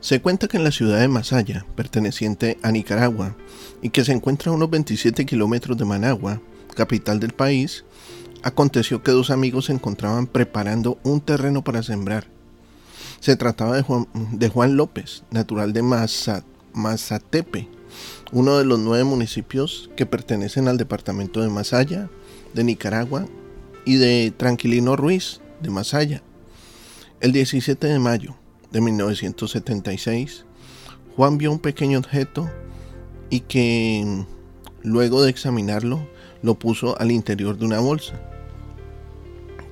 Se cuenta que en la ciudad de Masaya, perteneciente a Nicaragua, y que se encuentra a unos 27 kilómetros de Managua, capital del país, aconteció que dos amigos se encontraban preparando un terreno para sembrar. Se trataba de Juan, López, natural de Mazatepe, uno de los nueve municipios que pertenecen al departamento de Masaya, de Nicaragua, y de Tranquilino Ruiz, de Masaya el 17 de mayo de 1976, Juan vio un pequeño objeto y que luego de examinarlo lo puso al interior de una bolsa.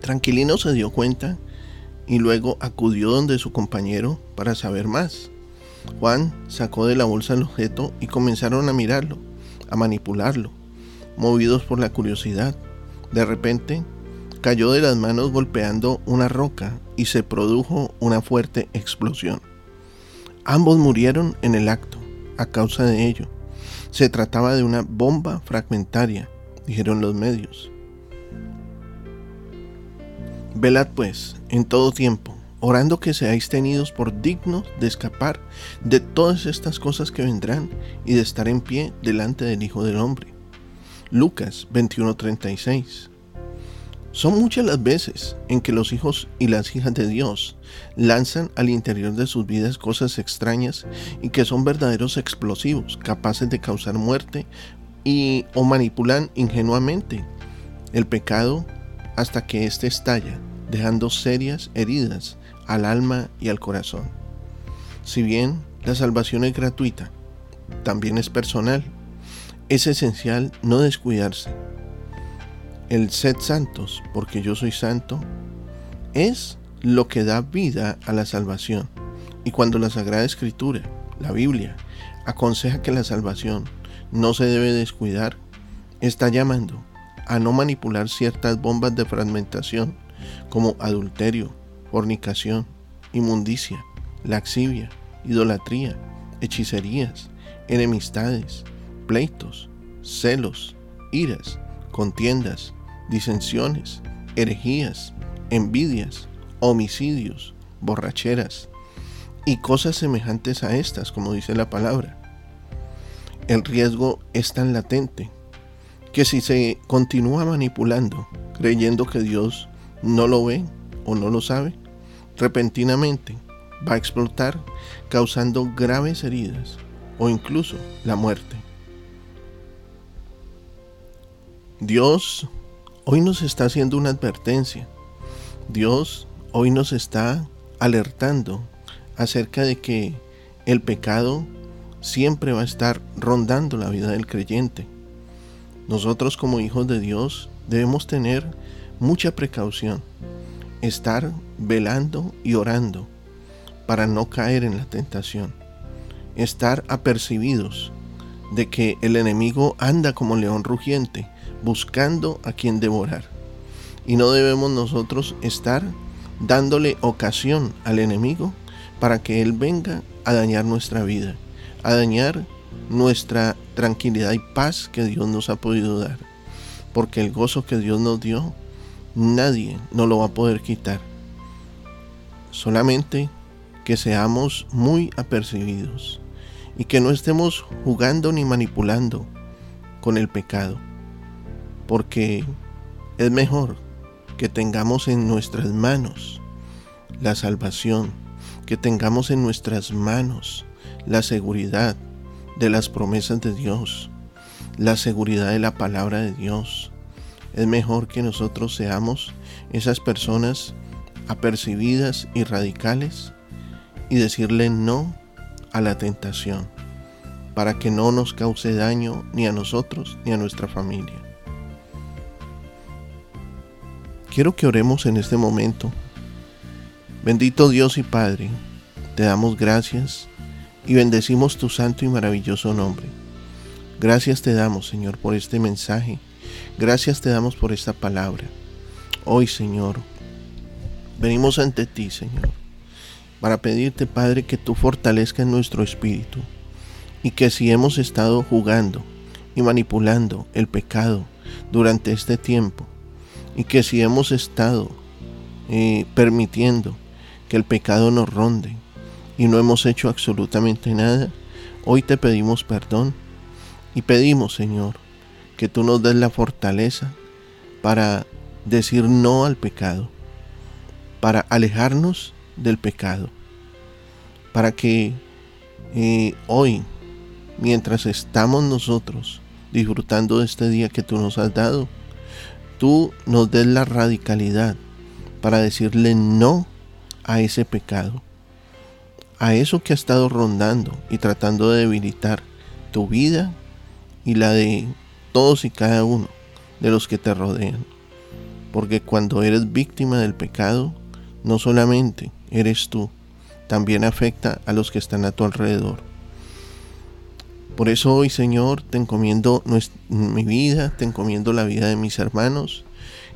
Tranquilino se dio cuenta y luego acudió donde su compañero para saber más. Juan sacó de la bolsa el objeto y comenzaron a mirarlo, a manipularlo, movidos por la curiosidad. De repente, cayó de las manos golpeando una roca y se produjo una fuerte explosión. Ambos murieron en el acto a causa de ello. Se trataba de una bomba fragmentaria, dijeron los medios. Velad pues en todo tiempo, orando que seáis tenidos por dignos de escapar de todas estas cosas que vendrán y de estar en pie delante del Hijo del Hombre. Lucas 21:36 son muchas las veces en que los hijos y las hijas de Dios lanzan al interior de sus vidas cosas extrañas y que son verdaderos explosivos, capaces de causar muerte y o manipulan ingenuamente el pecado hasta que éste estalla, dejando serias heridas al alma y al corazón. Si bien la salvación es gratuita, también es personal. Es esencial no descuidarse el sed santos, porque yo soy santo, es lo que da vida a la salvación. Y cuando la Sagrada Escritura, la Biblia, aconseja que la salvación no se debe descuidar, está llamando a no manipular ciertas bombas de fragmentación como adulterio, fornicación, inmundicia, laxivia, idolatría, hechicerías, enemistades, pleitos, celos, iras, contiendas, disensiones, herejías, envidias, homicidios, borracheras y cosas semejantes a estas, como dice la palabra. El riesgo es tan latente que si se continúa manipulando, creyendo que Dios no lo ve o no lo sabe, repentinamente va a explotar causando graves heridas o incluso la muerte. Dios hoy nos está haciendo una advertencia. Dios hoy nos está alertando acerca de que el pecado siempre va a estar rondando la vida del creyente. Nosotros como hijos de Dios debemos tener mucha precaución, estar velando y orando para no caer en la tentación, estar apercibidos de que el enemigo anda como león rugiente buscando a quien devorar. Y no debemos nosotros estar dándole ocasión al enemigo para que él venga a dañar nuestra vida, a dañar nuestra tranquilidad y paz que Dios nos ha podido dar. Porque el gozo que Dios nos dio, nadie nos lo va a poder quitar. Solamente que seamos muy apercibidos y que no estemos jugando ni manipulando con el pecado porque es mejor que tengamos en nuestras manos la salvación, que tengamos en nuestras manos la seguridad de las promesas de Dios, la seguridad de la palabra de Dios. Es mejor que nosotros seamos esas personas apercibidas y radicales y decirle no a la tentación para que no nos cause daño ni a nosotros ni a nuestra familia. Quiero que oremos en este momento. Bendito Dios y Padre, te damos gracias y bendecimos tu santo y maravilloso nombre. Gracias te damos, Señor, por este mensaje. Gracias te damos por esta palabra. Hoy, Señor, venimos ante ti, Señor, para pedirte, Padre, que tú fortalezcas nuestro espíritu y que si hemos estado jugando y manipulando el pecado durante este tiempo, y que si hemos estado eh, permitiendo que el pecado nos ronde y no hemos hecho absolutamente nada, hoy te pedimos perdón y pedimos, Señor, que tú nos des la fortaleza para decir no al pecado, para alejarnos del pecado, para que eh, hoy, mientras estamos nosotros disfrutando de este día que tú nos has dado, tú nos des la radicalidad para decirle no a ese pecado, a eso que ha estado rondando y tratando de debilitar tu vida y la de todos y cada uno de los que te rodean. Porque cuando eres víctima del pecado, no solamente eres tú, también afecta a los que están a tu alrededor. Por eso hoy, Señor, te encomiendo mi vida, te encomiendo la vida de mis hermanos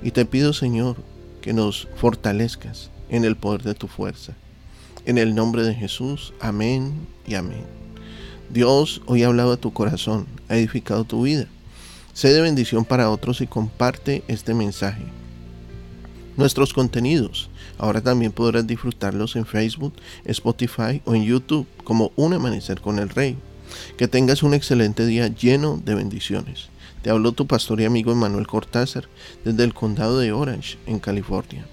y te pido, Señor, que nos fortalezcas en el poder de tu fuerza. En el nombre de Jesús, amén y amén. Dios hoy ha hablado a tu corazón, ha edificado tu vida. Sé de bendición para otros y comparte este mensaje. Nuestros contenidos ahora también podrás disfrutarlos en Facebook, Spotify o en YouTube como Un Amanecer con el Rey. Que tengas un excelente día lleno de bendiciones. Te habló tu pastor y amigo Emanuel Cortázar desde el condado de Orange, en California.